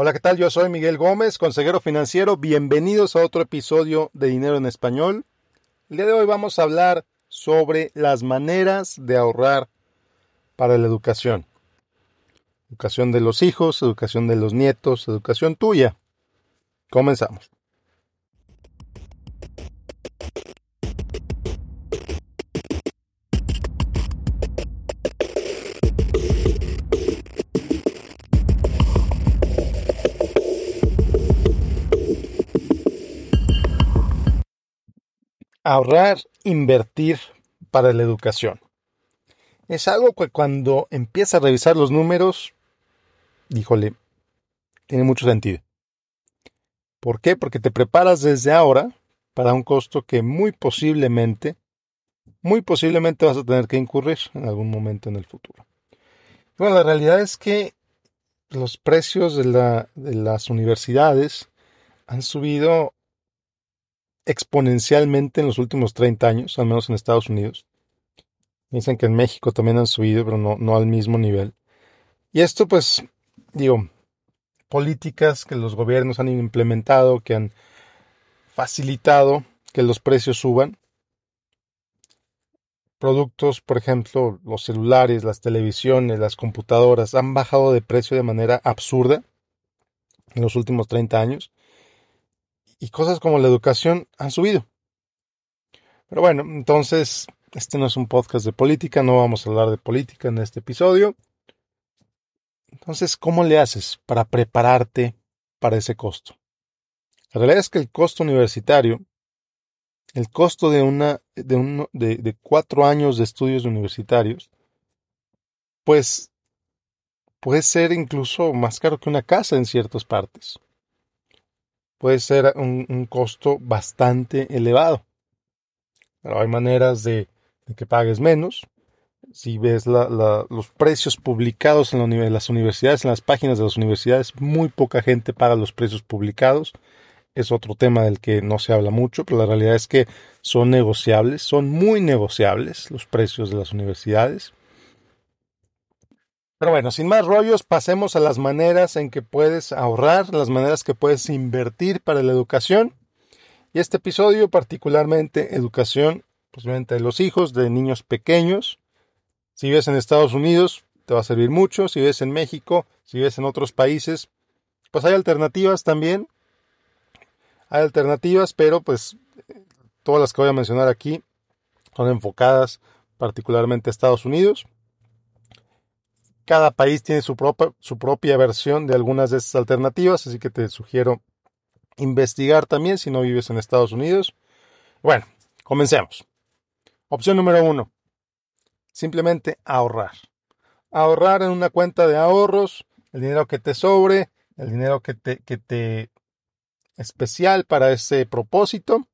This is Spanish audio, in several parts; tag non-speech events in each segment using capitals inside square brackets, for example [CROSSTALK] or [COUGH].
Hola, ¿qué tal? Yo soy Miguel Gómez, consejero financiero. Bienvenidos a otro episodio de Dinero en Español. El día de hoy vamos a hablar sobre las maneras de ahorrar para la educación. Educación de los hijos, educación de los nietos, educación tuya. Comenzamos. Ahorrar, invertir para la educación. Es algo que cuando empieza a revisar los números, híjole, tiene mucho sentido. ¿Por qué? Porque te preparas desde ahora para un costo que muy posiblemente, muy posiblemente vas a tener que incurrir en algún momento en el futuro. Bueno, la realidad es que los precios de, de las universidades han subido exponencialmente en los últimos 30 años, al menos en Estados Unidos. Dicen que en México también han subido, pero no, no al mismo nivel. Y esto, pues, digo, políticas que los gobiernos han implementado, que han facilitado que los precios suban. Productos, por ejemplo, los celulares, las televisiones, las computadoras, han bajado de precio de manera absurda en los últimos 30 años y cosas como la educación han subido. Pero bueno, entonces, este no es un podcast de política, no vamos a hablar de política en este episodio. Entonces, ¿cómo le haces para prepararte para ese costo? La realidad es que el costo universitario, el costo de, una, de, uno, de, de cuatro años de estudios universitarios, pues puede ser incluso más caro que una casa en ciertas partes puede ser un, costo bastante elevado. Pero hay maneras de, que pagues menos. Si ves los precios publicados en, las universidades, en las páginas de las universidades, muy poca gente paga los precios publicados. Es otro tema del que no se habla mucho, pero la realidad es que son negociables, son muy negociables los precios de las universidades. Pero bueno, sin más rollos, pasemos a las maneras en que puedes ahorrar, las maneras que puedes invertir para la educación. Y este episodio, particularmente educación, posiblemente de los hijos, de niños pequeños. Si vives en Estados Unidos, te va a servir mucho. Si vives en México, si vives en otros países, pues hay alternativas también. Hay alternativas, pero pues todas las que voy a mencionar aquí son enfocadas particularmente a Estados Unidos. Cada país tiene su propia, versión de algunas de estas alternativas, así que te sugiero investigar también si no vives en Estados Unidos. Bueno, comencemos. Opción número uno. Simplemente ahorrar. Ahorrar en una cuenta de ahorros, el dinero que te sobre, el dinero que te, que te especial para ese propósito.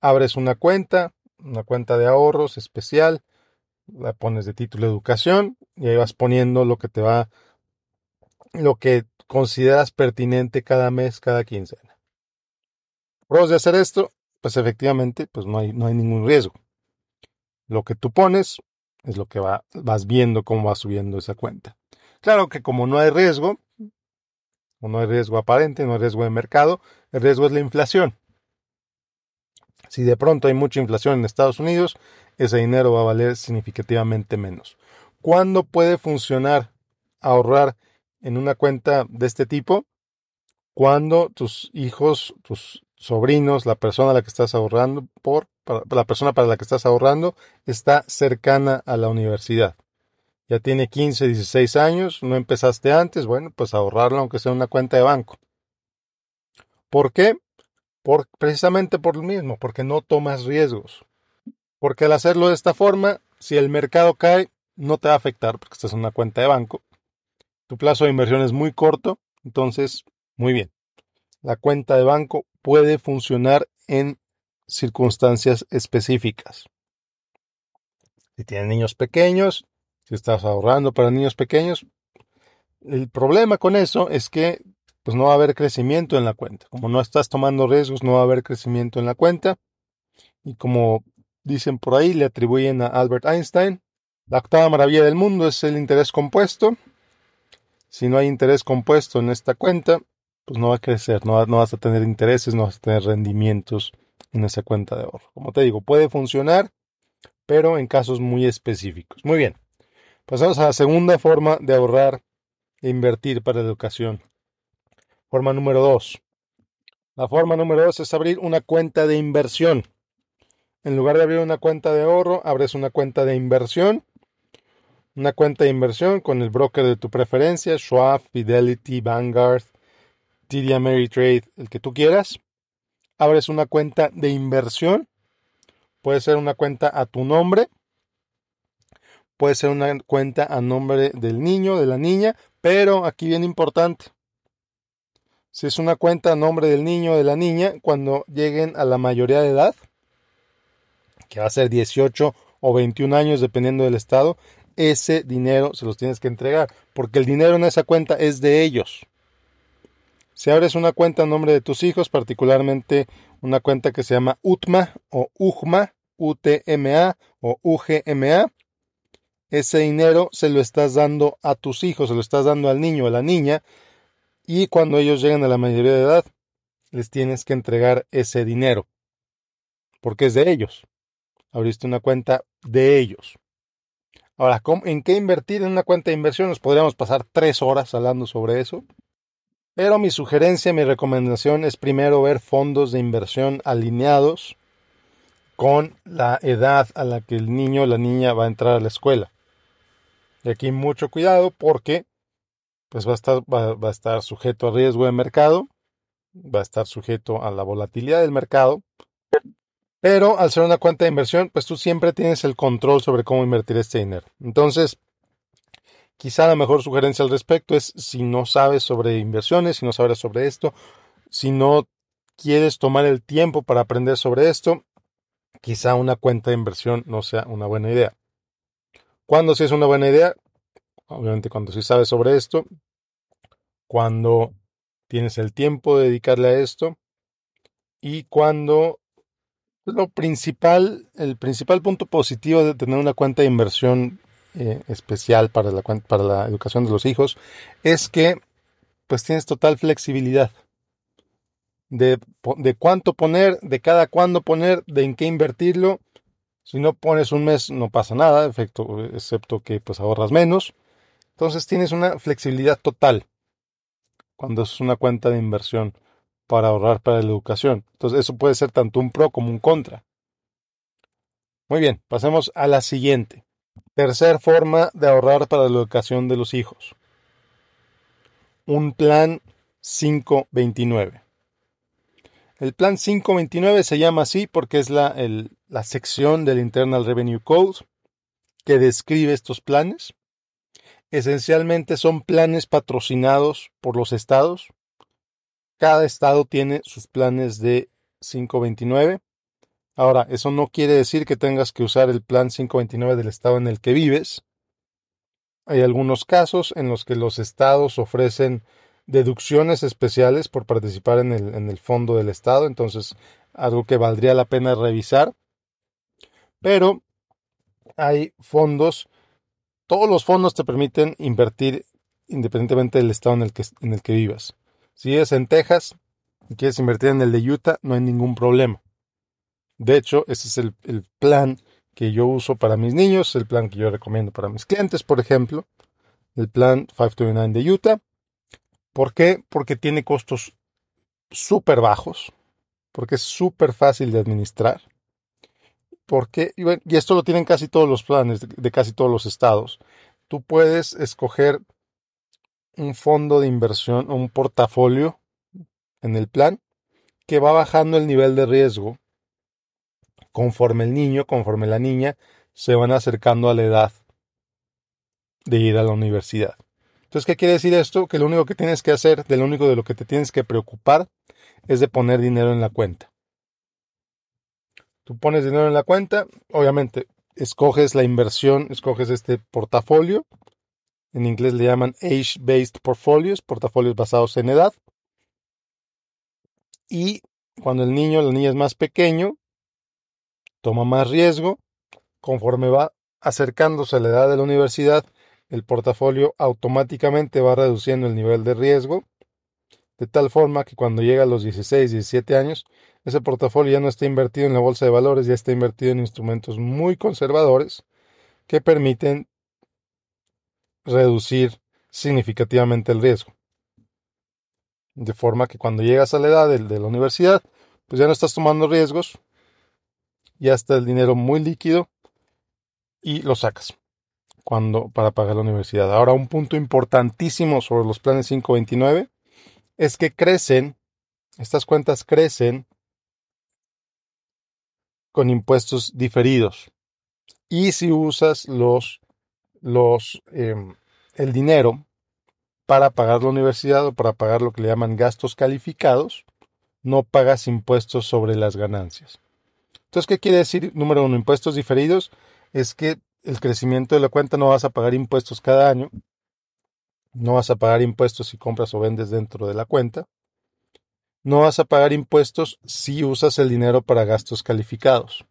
Abres una cuenta, una cuenta de ahorros especial la pones de título educación y ahí vas poniendo lo que te va, lo que consideras pertinente cada mes, cada quincena. Pros de hacer esto, pues efectivamente, pues no hay, no hay ningún riesgo. Lo que tú pones es lo que va, vas viendo cómo va subiendo esa cuenta. Claro que como no hay riesgo, o no hay riesgo aparente, no hay riesgo de mercado, el riesgo es la inflación. Si de pronto hay mucha inflación en Estados Unidos, ese dinero va a valer significativamente menos. ¿Cuándo puede funcionar ahorrar en una cuenta de este tipo? Cuando tus hijos, tus sobrinos, la persona a la que estás ahorrando por, la persona para la que estás ahorrando está cercana a la universidad. Ya tiene 15, 16 años, no empezaste antes, bueno, pues ahorrarlo aunque sea en una cuenta de banco. ¿Por qué? Por, precisamente por lo mismo, porque no tomas riesgos. Porque al hacerlo de esta forma, si el mercado cae, no te va a afectar porque estás en una cuenta de banco. Tu plazo de inversión es muy corto, entonces, muy bien. La cuenta de banco puede funcionar en circunstancias específicas. Si tienes niños pequeños, si estás ahorrando para niños pequeños, el problema con eso es que pues no va a haber crecimiento en la cuenta. Como no estás tomando riesgos, no va a haber crecimiento en la cuenta. Y como dicen por ahí, le atribuyen a Albert Einstein, la octava maravilla del mundo es el interés compuesto. Si no hay interés compuesto en esta cuenta, pues no va a crecer, no, vas a tener intereses, no vas a tener rendimientos en esa cuenta de ahorro. Como te digo, puede funcionar, pero en casos muy específicos. Muy bien, pasamos a la segunda forma de ahorrar e invertir para educación. Forma número dos. La forma número dos es abrir una cuenta de inversión. En lugar de abrir una cuenta de ahorro, abres una cuenta de inversión. Una cuenta de inversión con el broker de tu preferencia, Schwab, Fidelity, Vanguard, TD Ameritrade, el que tú quieras. Abres una cuenta de inversión. Puede ser una cuenta a tu nombre. Puede ser una cuenta a nombre del niño, de la niña. Pero aquí viene importante. Si es una cuenta a nombre del niño o de la niña, cuando lleguen a la mayoría de edad, que va a ser 18 o 21 años dependiendo del estado, ese dinero se los tienes que entregar, porque el dinero en esa cuenta es de ellos. Si abres una cuenta a nombre de tus hijos, particularmente una cuenta que se llama UTMA o UGMA, UTMA o UGMA, ese dinero se lo estás dando a tus hijos, se lo estás dando al niño a la niña, y cuando ellos lleguen a la mayoría de edad, les tienes que entregar ese dinero, porque es de ellos. Abriste una cuenta de ellos. Ahora, ¿en qué invertir en una cuenta de inversión? Nos podríamos pasar tres horas hablando sobre eso. Pero mi sugerencia, mi recomendación es primero ver fondos de inversión alineados con la edad a la que el niño o la niña va a entrar a la escuela. Y aquí mucho cuidado porque pues va a estar, va, a estar sujeto a riesgo de mercado, va a estar sujeto a la volatilidad del mercado, pero al ser una cuenta de inversión, pues tú siempre tienes el control sobre cómo invertir este dinero. Entonces, quizá la mejor sugerencia al respecto es si no sabes sobre inversiones, si no sabes sobre esto, si no quieres tomar el tiempo para aprender sobre esto, quizá una cuenta de inversión no sea una buena idea. ¿Cuándo sí es una buena idea? obviamente cuando sí sabes sobre esto, cuando tienes el tiempo de dedicarle a esto y cuando lo principal, el principal punto positivo de tener una cuenta de inversión eh, especial para la, para la educación de los hijos es que pues tienes total flexibilidad de, de cuánto poner, de cada cuándo poner, de en qué invertirlo. Si no pones un mes no pasa nada, efecto, excepto que pues ahorras menos. Entonces tienes una flexibilidad total cuando es una cuenta de inversión para ahorrar para la educación. Entonces eso puede ser tanto un pro como un contra. Muy bien, pasemos a la siguiente. Tercer forma de ahorrar para la educación de los hijos. Un plan 529. El plan 529 se llama así porque es la, la sección del Internal Revenue Code que describe estos planes. Esencialmente son planes patrocinados por los estados. Cada estado tiene sus planes de 529. Ahora, eso no quiere decir que tengas que usar el plan 529 del estado en el que vives. Hay algunos casos en los que los estados ofrecen deducciones especiales por participar en el, fondo del estado, entonces algo que valdría la pena revisar. Pero hay fondos todos los fondos te permiten invertir independientemente del estado en el que, en el que vivas. Si vives en Texas y quieres invertir en el de Utah, no hay ningún problema. De hecho, ese es el, el plan que yo uso para mis niños, el plan que yo recomiendo para mis clientes, por ejemplo, el plan 529 de Utah. ¿Por qué? Porque tiene costos súper bajos, porque es súper fácil de administrar porque, y esto lo tienen casi todos los planes de, casi todos los estados, tú puedes escoger un fondo de inversión o un portafolio en el plan que va bajando el nivel de riesgo conforme el niño, conforme la niña se van acercando a la edad de ir a la universidad. Entonces, ¿qué quiere decir esto? Que lo único que tienes que hacer, de lo único de lo que te tienes que preocupar, es de poner dinero en la cuenta. Tú pones dinero en la cuenta, obviamente escoges la inversión, escoges este portafolio. En inglés le llaman age-based portfolios, portafolios basados en edad. Y cuando el niño o la niña es más pequeño, toma más riesgo. Conforme va acercándose a la edad de la universidad, el portafolio automáticamente va reduciendo el nivel de riesgo de tal forma que cuando llega a los 16, 17 años, ese portafolio ya no está invertido en la bolsa de valores, ya está invertido en instrumentos muy conservadores que permiten reducir significativamente el riesgo. De forma que cuando llegas a la edad de, la universidad, pues ya no estás tomando riesgos, ya está el dinero muy líquido y lo sacas cuando para pagar la universidad. Ahora, un punto importantísimo sobre los planes 529 es que crecen, estas cuentas crecen con impuestos diferidos. Y si usas los, los, em, el dinero para pagar la universidad o para pagar lo que le llaman gastos calificados, no pagas impuestos sobre las ganancias. Entonces, ¿qué quiere decir? Número uno, impuestos diferidos es que el crecimiento de la cuenta no vas a pagar impuestos cada año, no vas a pagar impuestos si compras o vendes dentro de la cuenta, no vas a pagar impuestos si usas el dinero para gastos calificados,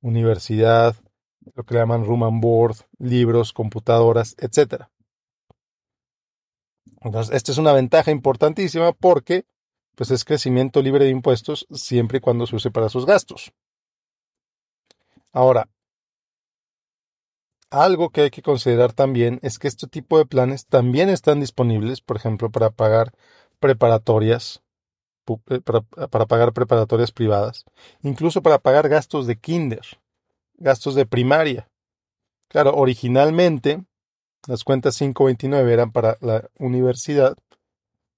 universidad, lo que le llaman room and board, libros, computadoras, etc. Entonces, esta es una ventaja importantísima porque pues es crecimiento libre de impuestos siempre y cuando se use para sus gastos. Ahora, algo que hay que considerar también es que este tipo de planes también están disponibles, por ejemplo, para pagar preparatorias, eh, para, para, pagar preparatorias privadas, incluso para pagar gastos de kinder, gastos de primaria. Claro, originalmente las cuentas 529 eran para la universidad,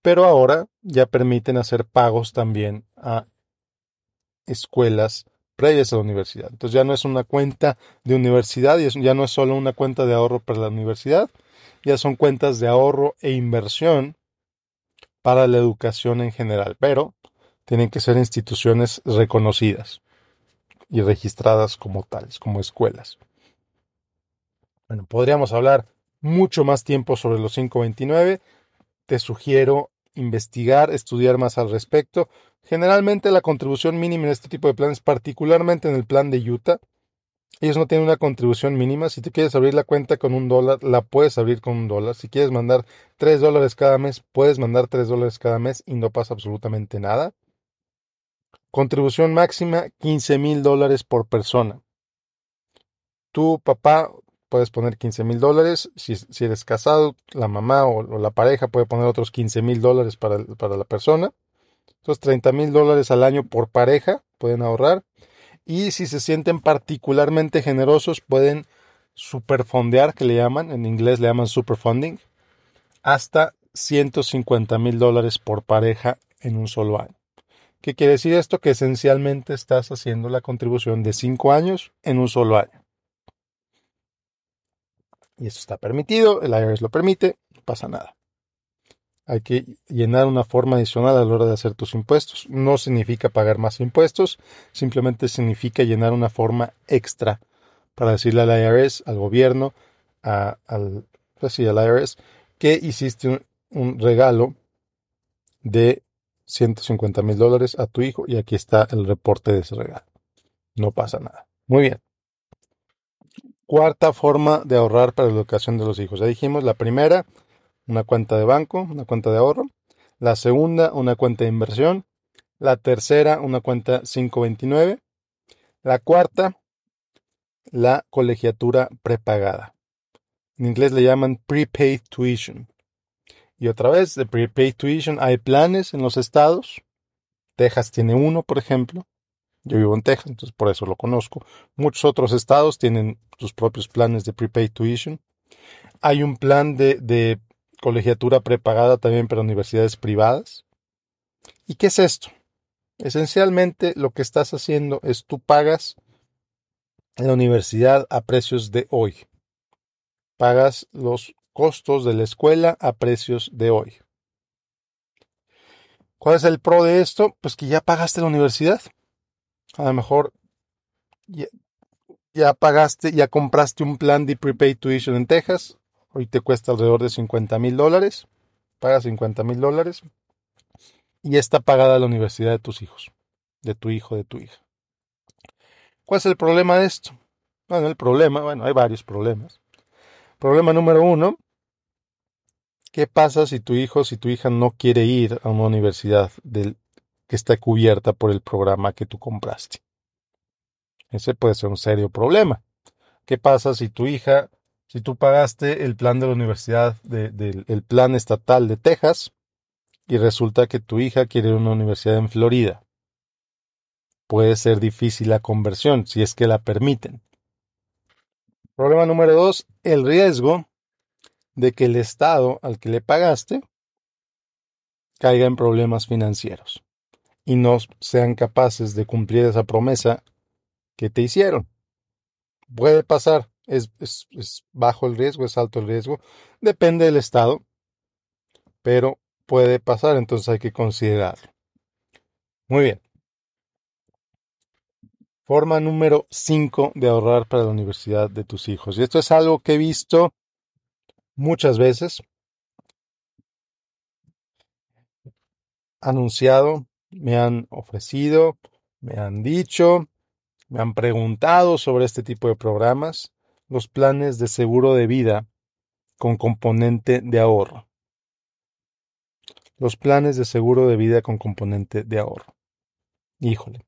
pero ahora ya permiten hacer pagos también a escuelas previas a la universidad. Entonces ya no es una cuenta de universidad, y ya no es solo una cuenta de ahorro para la universidad, ya son cuentas de ahorro e inversión para la educación en general, pero tienen que ser instituciones reconocidas y registradas como tales, como escuelas. Bueno, podríamos hablar mucho más tiempo sobre los 529. Te sugiero investigar, estudiar más al respecto. Generalmente la contribución mínima en este tipo de planes, particularmente en el plan de Utah, ellos no tienen una contribución mínima. Si tú quieres abrir la cuenta con un dólar, la puedes abrir con un dólar. Si quieres mandar tres dólares cada mes, puedes mandar tres dólares cada mes y no pasa absolutamente nada. Contribución máxima, 15 mil dólares por persona. Tu papá puedes poner 15 mil dólares. Si, eres casado, la mamá o, la pareja puede poner otros 15 mil dólares para, para la persona. Entonces 30 mil dólares al año por pareja pueden ahorrar. Y si se sienten particularmente generosos, pueden superfondear, que le llaman, en inglés le llaman superfunding, hasta 150 mil dólares por pareja en un solo año. ¿Qué quiere decir esto? Que esencialmente estás haciendo la contribución de 5 años en un solo año. Y esto está permitido, el IRS lo permite, no pasa nada hay que llenar una forma adicional a la hora de hacer tus impuestos. No significa pagar más impuestos, simplemente significa llenar una forma extra para decirle al IRS, al gobierno, al, pues al IRS, que hiciste un, regalo de 150 mil dólares a tu hijo y aquí está el reporte de ese regalo. No pasa nada. Muy bien. Cuarta forma de ahorrar para la educación de los hijos. Ya dijimos, la primera una cuenta de banco, una cuenta de ahorro. La segunda, una cuenta de inversión. La tercera, una cuenta 529. La cuarta, la colegiatura prepagada. En inglés le llaman prepaid tuition. Y otra vez, de prepaid tuition hay planes en los estados. Texas tiene uno, por ejemplo. Yo vivo en Texas, entonces por eso lo conozco. Muchos otros estados tienen sus propios planes de prepaid tuition. Hay un plan de, de colegiatura prepagada también para universidades privadas. ¿Y qué es esto? Esencialmente lo que estás haciendo es tú pagas la universidad a precios de hoy. Pagas los costos de la escuela a precios de hoy. ¿Cuál es el pro de esto? Pues que ya pagaste la universidad. A lo mejor ya, pagaste, ya compraste un plan de prepaid tuition en Texas Hoy te cuesta alrededor de 50 mil dólares. Paga 50 mil dólares. Y está pagada la universidad de tus hijos. De tu hijo, de tu hija. ¿Cuál es el problema de esto? Bueno, el problema, bueno, hay varios problemas. Problema número uno ¿Qué pasa si tu hijo, si tu hija no quiere ir a una universidad que está cubierta por el programa que tú compraste? Ese puede ser un serio problema. ¿Qué pasa si tu hija, si tú pagaste el plan de la universidad, del el plan estatal de Texas, y resulta que tu hija quiere una universidad en Florida? Puede ser difícil la conversión, si es que la permiten. Problema número dos, el riesgo de que el Estado al que le pagaste caiga en problemas financieros y no sean capaces de cumplir esa promesa que te hicieron. Puede pasar, es, bajo el riesgo, es alto el riesgo, depende del estado, pero puede pasar, entonces hay que considerarlo. Muy bien. Forma número 5 de ahorrar para la universidad de tus hijos. Y esto es algo que he visto muchas veces. Anunciado, me han ofrecido, me han dicho, me han preguntado sobre este tipo de programas, los planes de seguro de vida con componente de ahorro. Los planes de seguro de vida con componente de ahorro. Híjole.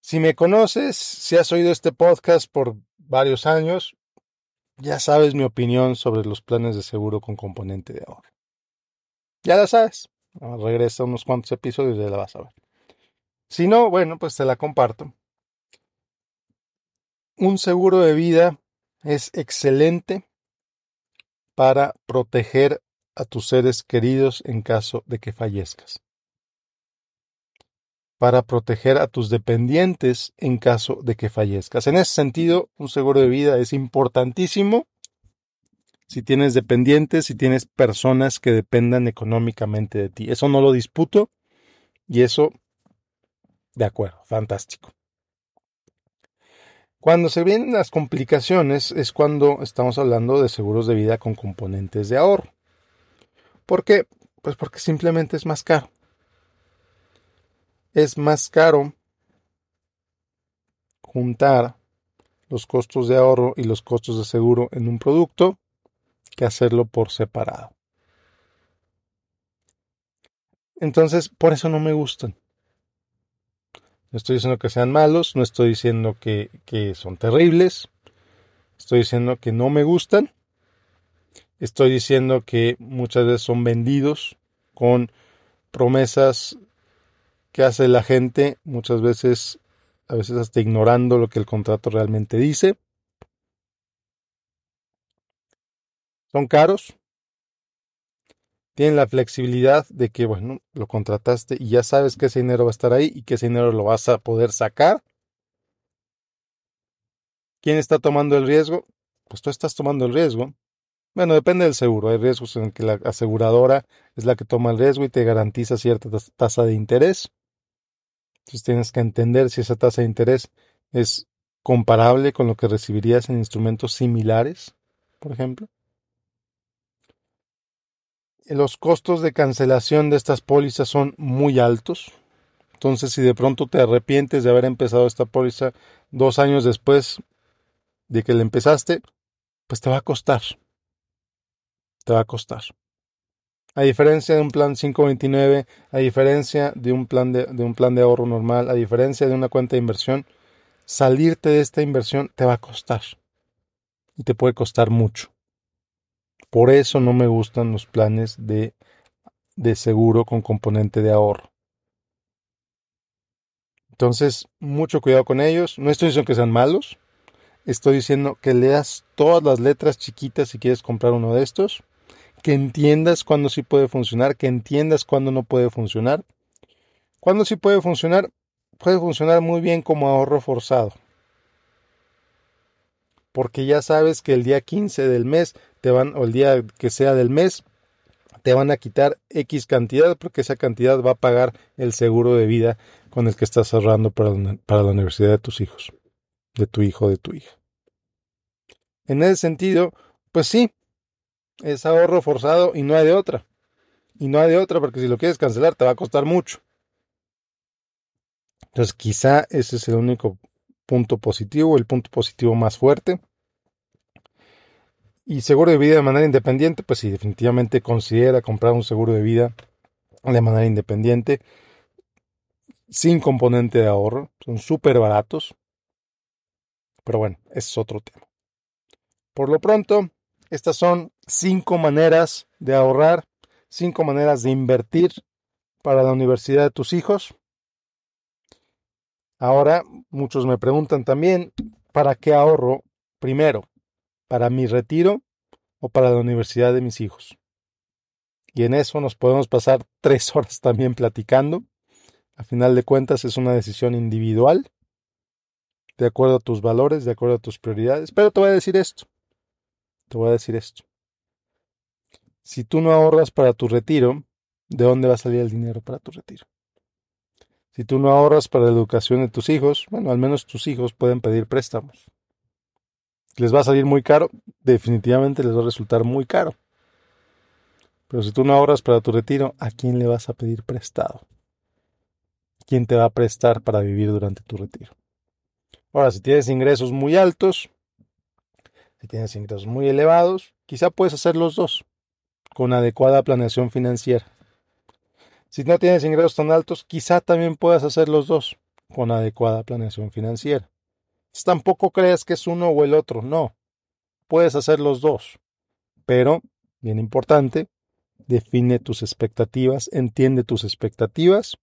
Si me conoces, si has oído este podcast por varios años, ya sabes mi opinión sobre los planes de seguro con componente de ahorro. Ya la sabes. Regresa unos cuantos episodios y ya la vas a ver. Si no, bueno, pues te la comparto. Un seguro de vida es excelente para proteger a tus seres queridos en caso de que fallezcas. Para proteger a tus dependientes en caso de que fallezcas. En ese sentido, un seguro de vida es importantísimo si tienes dependientes, si tienes personas que dependan económicamente de ti. Eso no lo disputo y eso, de acuerdo, fantástico. Cuando se vienen las complicaciones es cuando estamos hablando de seguros de vida con componentes de ahorro. ¿Por qué? Pues porque simplemente es más caro. Es más caro juntar los costos de ahorro y los costos de seguro en un producto que hacerlo por separado. Entonces, por eso no me gustan. No estoy diciendo que sean malos, no estoy diciendo que, son terribles, estoy diciendo que no me gustan, estoy diciendo que muchas veces son vendidos con promesas que hace la gente, muchas veces, a veces hasta ignorando lo que el contrato realmente dice. Son caros, tienen la flexibilidad de que, bueno, lo contrataste y ya sabes que ese dinero va a estar ahí y que ese dinero lo vas a poder sacar. ¿Quién está tomando el riesgo? Pues tú estás tomando el riesgo. Bueno, depende del seguro. Hay riesgos en que la aseguradora es la que toma el riesgo y te garantiza cierta tasa de interés. Entonces tienes que entender si esa tasa de interés es comparable con lo que recibirías en instrumentos similares, por ejemplo los costos de cancelación de estas pólizas son muy altos. Entonces, si de pronto te arrepientes de haber empezado esta póliza dos años después de que la empezaste, pues te va a costar. Te va a costar. A diferencia de un plan 529, a diferencia de un plan de, un plan de ahorro normal, a diferencia de una cuenta de inversión, salirte de esta inversión te va a costar. Y te puede costar mucho. Por eso no me gustan los planes de, de seguro con componente de ahorro. Entonces, mucho cuidado con ellos. No estoy diciendo que sean malos. Estoy diciendo que leas todas las letras chiquitas si quieres comprar uno de estos. Que entiendas cuándo sí puede funcionar. Que entiendas cuándo no puede funcionar. Cuándo sí puede funcionar. Puede funcionar muy bien como ahorro forzado porque ya sabes que el día 15 del mes te van, o el día que sea del mes, te van a quitar X cantidad, porque esa cantidad va a pagar el seguro de vida con el que estás ahorrando para para la universidad de tus hijos, de tu hijo de tu hija. En ese sentido, pues sí, es ahorro forzado y no hay de otra. Y no hay de otra porque si lo quieres cancelar te va a costar mucho. Entonces quizá ese es el único punto positivo, el punto positivo más fuerte. Y seguro de vida de manera independiente, pues sí, definitivamente considera comprar un seguro de vida de manera independiente, sin componente de ahorro. Son súper baratos. Pero bueno, ese es otro tema. Por lo pronto, estas son cinco maneras de ahorrar, cinco maneras de invertir para la universidad de tus hijos. Ahora, muchos me preguntan también, ¿para qué ahorro primero? ¿Para mi retiro o para la universidad de mis hijos? Y en eso nos podemos pasar [LAUGHS] tres horas también platicando. A final de cuentas es una decisión individual, de acuerdo a tus valores, de acuerdo a tus prioridades. Pero te voy a decir esto. Te voy a decir esto. Si tú no ahorras para tu retiro, ¿de dónde va a salir el dinero para tu retiro? Si tú no ahorras para la educación de tus hijos, bueno, al menos tus hijos pueden pedir préstamos. ¿Les va a salir muy caro? Definitivamente les va a resultar muy caro. Pero si tú no ahorras para tu retiro, ¿a quién le vas a pedir prestado? ¿Quién te va a prestar para vivir durante tu retiro? Ahora, si tienes ingresos muy altos, si tienes ingresos muy elevados, quizá puedes hacer los dos con adecuada planeación financiera. Si no tienes ingresos tan altos, quizá también puedas hacer los dos con adecuada planeación financiera. Tampoco creas que es uno o el otro, no. Puedes hacer los dos. Pero, bien importante, define tus expectativas, entiende tus expectativas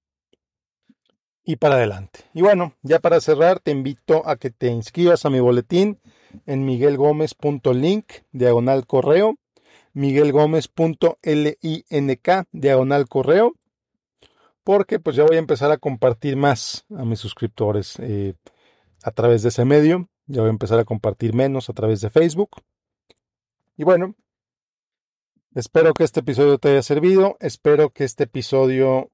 y para adelante. Y bueno, ya para cerrar, te invito a que te inscribas a mi boletín en miguelgomez.link, diagonal correo, miguelgomez.link, diagonal correo porque pues ya voy a empezar a compartir más a mis suscriptores eh, a través de ese medio. Ya voy a empezar a compartir menos a través de Facebook. Y bueno, espero que este episodio te haya servido. Espero que este episodio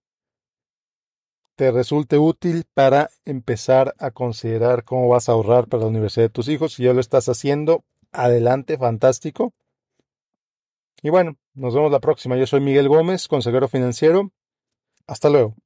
te resulte útil para empezar a considerar cómo vas a ahorrar para la universidad de tus hijos. Si ya lo estás haciendo, adelante, fantástico. Y bueno, nos vemos la próxima. Yo soy Miguel Gómez, consejero financiero. Hasta luego.